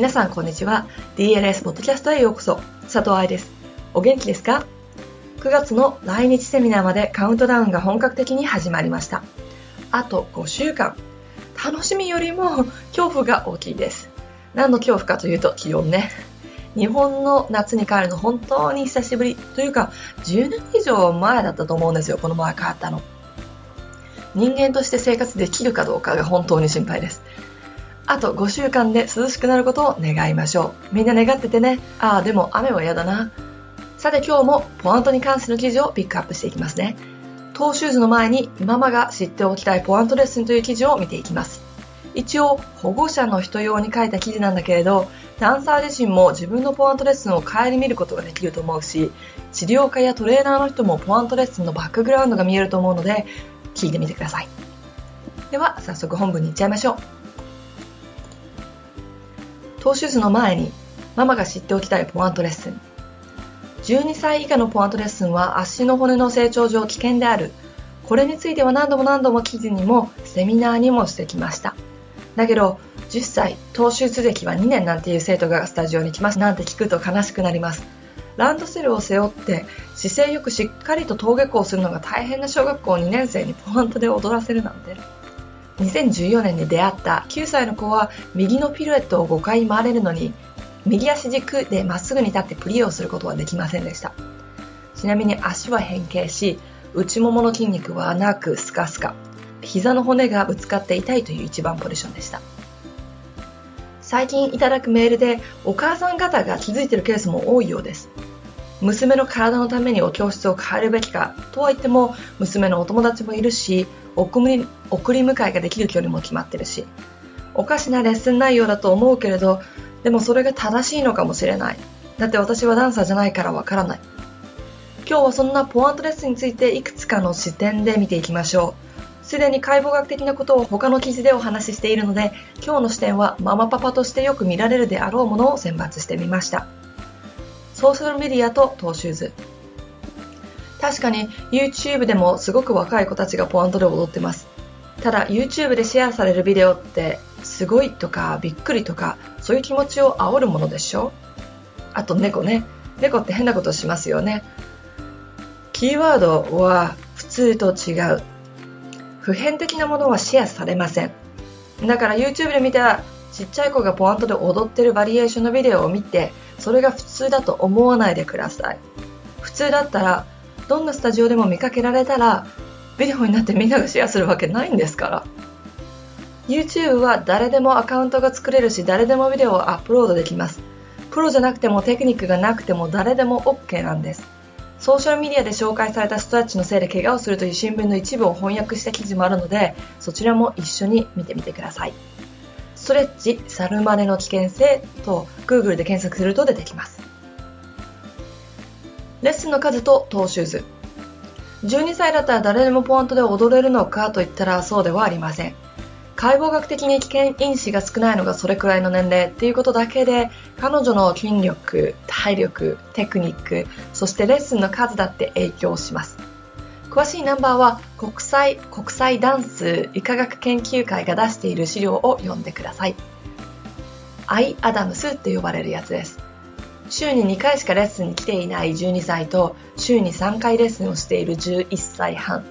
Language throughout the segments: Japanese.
皆さんこんにちは。DLS ポッドキャストへようこそ。佐藤愛です。お元気ですか？9月の来日セミナーまでカウントダウンが本格的に始まりました。あと5週間。楽しみよりも恐怖が大きいです。何の恐怖かというと気温ね。日本の夏に帰るの本当に久しぶりというか10年以上前だったと思うんですよこの前帰ったの。人間として生活できるかどうかが本当に心配です。あと5週間で涼しくなることを願いましょう。みんな願っててね。ああでも雨は嫌だな。さて今日もポアントに関しての記事をピックアップしていきますね。トーシューズの前にママが知っておきたいポアントレッスンという記事を見ていきます。一応保護者の人用に書いた記事なんだけれどダンサー自身も自分のポアントレッスンを顧みることができると思うし治療家やトレーナーの人もポアントレッスンのバックグラウンドが見えると思うので聞いてみてください。では早速本文に行っちゃいましょう。トーシューズの前にママが知っておきたいポアントレッスン。12歳以下のポアントレッスンは足の骨の成長上危険である。これについては何度も何度も記事にもセミナーにもしてきました。だけど10歳トーシューズ歴は2年なんていう生徒がスタジオに来ます。なんて聞くと悲しくなります。ランドセルを背負って姿勢よくしっかりと登下校するのが大変な小学校2年生にポアントで踊らせるなんて。2014年に出会った9歳の子は右のピルエットを5回回れるのに右足軸でまっすぐに立ってプリをすることはできませんでした。ちなみに足は変形し内ももの筋肉はなくスカスカ。膝の骨がぶつかって痛いという一番ポジションでした。最近いただくメールでお母さん方が気づいているケースも多いようです。娘の体のためにお教室を変えるべきかとは言っても娘のお友達もいるし送り迎えができる距離も決まってるしおかしなレッスン内容だと思うけれどでもそれが正しいのかもしれない。だって私はダンサーじゃないからわからない。今日はそんなポアントレッスンについていくつかの視点で見ていきましょう。すでに解剖学的なことを他の記事でお話ししているので今日の視点はママパパとしてよく見られるであろうものを選抜してみました。ソーシャルメディアとトーシューズ。確かに YouTube でもすごく若い子たちがポアントで踊ってます。ただ YouTube でシェアされるビデオってすごいとかびっくりとかそういう気持ちを煽るものでしょ？あと猫ね。猫って変なことしますよね。キーワードは普通と違う。普遍的なものはシェアされません。だから YouTube で見たちっちゃい子がポアントで踊ってるバリエーションのビデオを見てそれが普通だと思わないでください。普通だったらどんなスタジオでも見かけられたらビデオになってみんながシェアするわけないんですから。YouTube は誰でもアカウントが作れるし誰でもビデオをアップロードできます。プロじゃなくてもテクニックがなくても誰でも OK なんです。ソーシャルメディアで紹介された人たちのせいで怪我をするという新聞の一部を翻訳した記事もあるのでそちらも一緒に見てみてください。トレッチ、サルマネの危険性と Google で検索すると出てきます。レッスンの数とトーシューズ12歳だったら誰でもポアントで踊れるのかといったらそうではありません。解剖学的に危険因子が少ないのがそれくらいの年齢っていうことだけで彼女の筋力、体力、テクニック、そしてレッスンの数だって影響します。詳しいナンバーは国際国際ダンス医科学研究会が出している資料を読んでください。アイ・アダムスって呼ばれるやつです。週に2回しかレッスンに来ていない12歳と週に3回レッスンをしている11歳半。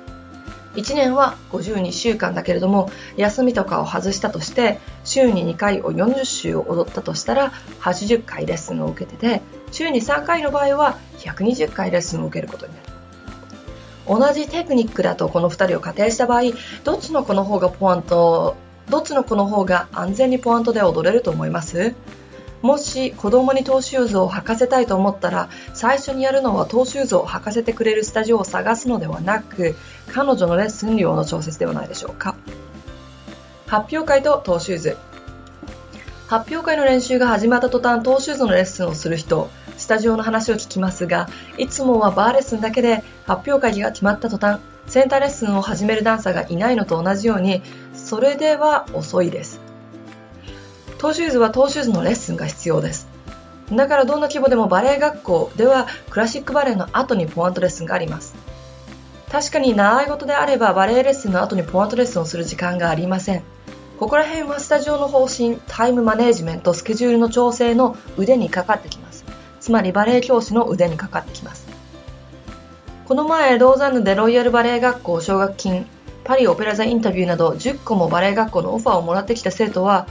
1年は52週間だけれども休みとかを外したとして週に2回を40週を踊ったとしたら80回レッスンを受けてて週に3回の場合は120回レッスンを受けることになる同じテクニックだとこの2人を仮定した場合どっちの子の方がポアントどっちの子の方が安全にポアントで踊れると思います？もし子供にトーシューズを履かせたいと思ったら最初にやるのはトーシューズを履かせてくれるスタジオを探すのではなく彼女のレッスン量の調節ではないでしょうか。発表会とトーシューズ。発表会の練習が始まった途端トーシューズのレッスンをする人スタジオの話を聞きますがいつもはバーレッスンだけで発表会が決まった途端センターレッスンを始めるダンサーがいないのと同じようにそれでは遅いですトーシューズはトーシューズのレッスンが必要です。だからどんな規模でもバレエ学校ではクラシックバレエの後にポアントレッスンがあります。確かに習い事であればバレエレッスンの後にポアントレッスンをする時間がありません。ここら辺はスタジオの方針、タイムマネジメント、スケジュールの調整の腕にかかってきます。つまりバレエ教師の腕にかかってきます。この前、ローザンヌでロイヤルバレエ学校奨学金、パリオペラ座インタビューなど10個もバレエ学校のオファーをもらってきた生徒は、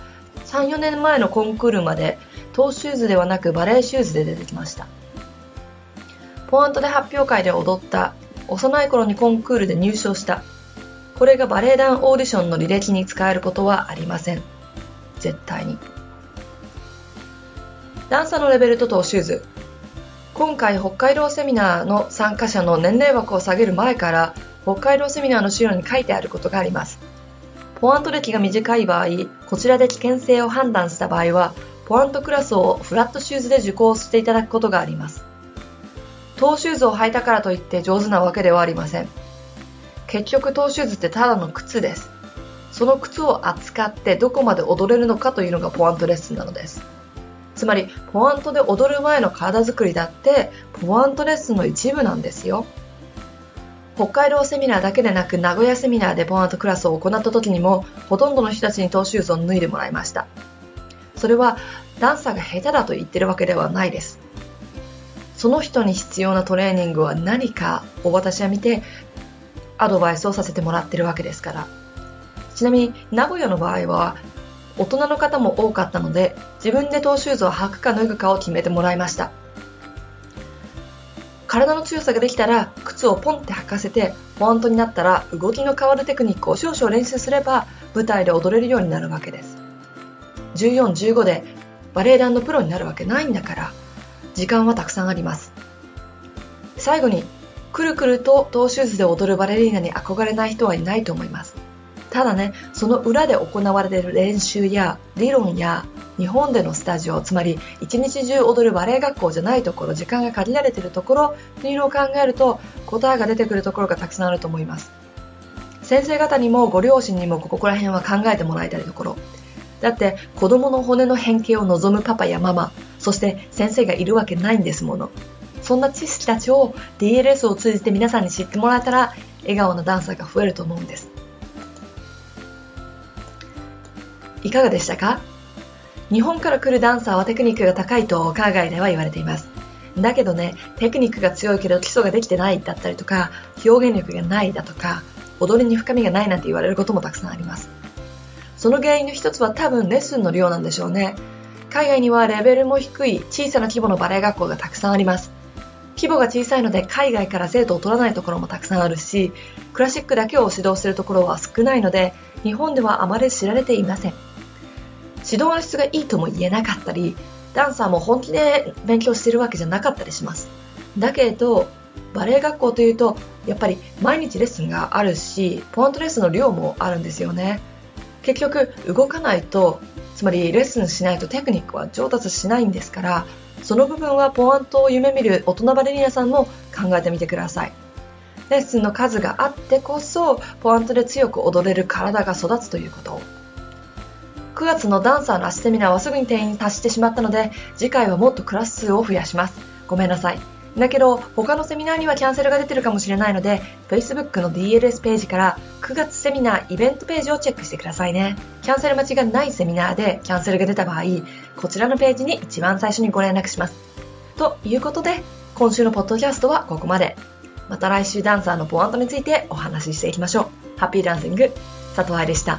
3、4年前のコンクールまで、トーシューズではなくバレエシューズで出てきました。ポアントで発表会で踊った、幼い頃にコンクールで入賞したこれがバレエ団オーディションの履歴に使えることはありません。絶対に。ダンサーのレベルとトーシューズ。今回北海道セミナーの参加者の年齢枠を下げる前から北海道セミナーの資料に書いてあることがあります。ポアント歴が短い場合、こちらで危険性を判断した場合は、ポアントクラスをフラットシューズで受講していただくことがあります。トーシューズを履いたからといって上手なわけではありません。結局トーシューズってただの靴です。その靴を扱ってどこまで踊れるのかというのがポアントレッスンなのです。つまり、ポアントで踊る前の体作りだって、ポアントレッスンの一部なんですよ。北海道セミナーだけでなく、名古屋セミナーでポアントクラスを行った時にも、ほとんどの人たちにトーシューズを脱いでもらいました。それは、ダンサーが下手だと言ってるわけではないです。その人に必要なトレーニングは何かを私は見てアドバイスをさせてもらってるわけですから。ちなみに、名古屋の場合は、大人の方も多かったので、自分でトーシューズを履くか脱ぐかを決めてもらいました。体の強さができたら、靴をポンって履かせて、ポントになったら、動きの変わるテクニックを少々練習すれば、舞台で踊れるようになるわけです。14、15でバレエ団のプロになるわけないんだから、時間はたくさんあります。最後にくるくるとトーシューズで踊るバレリーナに憧れない人はいないと思います。ただね、その裏で行われている練習や理論や日本でのスタジオ、つまり一日中踊るバレエ学校じゃないところ、時間が限られているところというのを考えると答えが出てくるところがたくさんあると思います。先生方にもご両親にもここら辺は考えてもらいたいところ。だって子供の骨の変形を望むパパやママ、そして先生がいるわけないんですもの。そんな知識たちを DLS を通じて皆さんに知ってもらえたら笑顔のダンサーが増えると思うんです。いかがでしたか？日本から来るダンサーはテクニックが高いと海外では言われています。だけどね、テクニックが強いけど基礎ができてないだったりとか、表現力がないだとか、踊りに深みがないなんて言われることもたくさんあります。その原因の一つは多分レッスンの量なんでしょうね。海外にはレベルも低い小さな規模のバレエ学校がたくさんあります。規模が小さいので海外から生徒を取らないところもたくさんあるし、クラシックだけを指導するところは少ないので、日本ではあまり知られていません。指導の質がいいとも言えなかったり、ダンサーも本気で勉強してるわけじゃなかったりします。だけど、バレエ学校というと、やっぱり毎日レッスンがあるし、ポイントレッスンの量もあるんですよね。結局、動かないと、つまりレッスンしないとテクニックは上達しないんですから、その部分はポアントを夢見る大人バレリーナさんも考えてみてください。レッスンの数があってこそ、ポアントで強く踊れる体が育つということ。9月のダンサーの足セミナーはすぐに定員に達してしまったので、次回はもっとクラス数を増やします。ごめんなさい。だけど、他のセミナーにはキャンセルが出てるかもしれないので、Facebook の DLS ページから9月セミナーイベントページをチェックしてくださいね。キャンセル待ちがないセミナーでキャンセルが出た場合、こちらのページに一番最初にご連絡します。ということで、今週のポッドキャストはここまで。また来週ダンサーのポワントについてお話ししていきましょう。ハッピーダンシング、佐藤愛でした。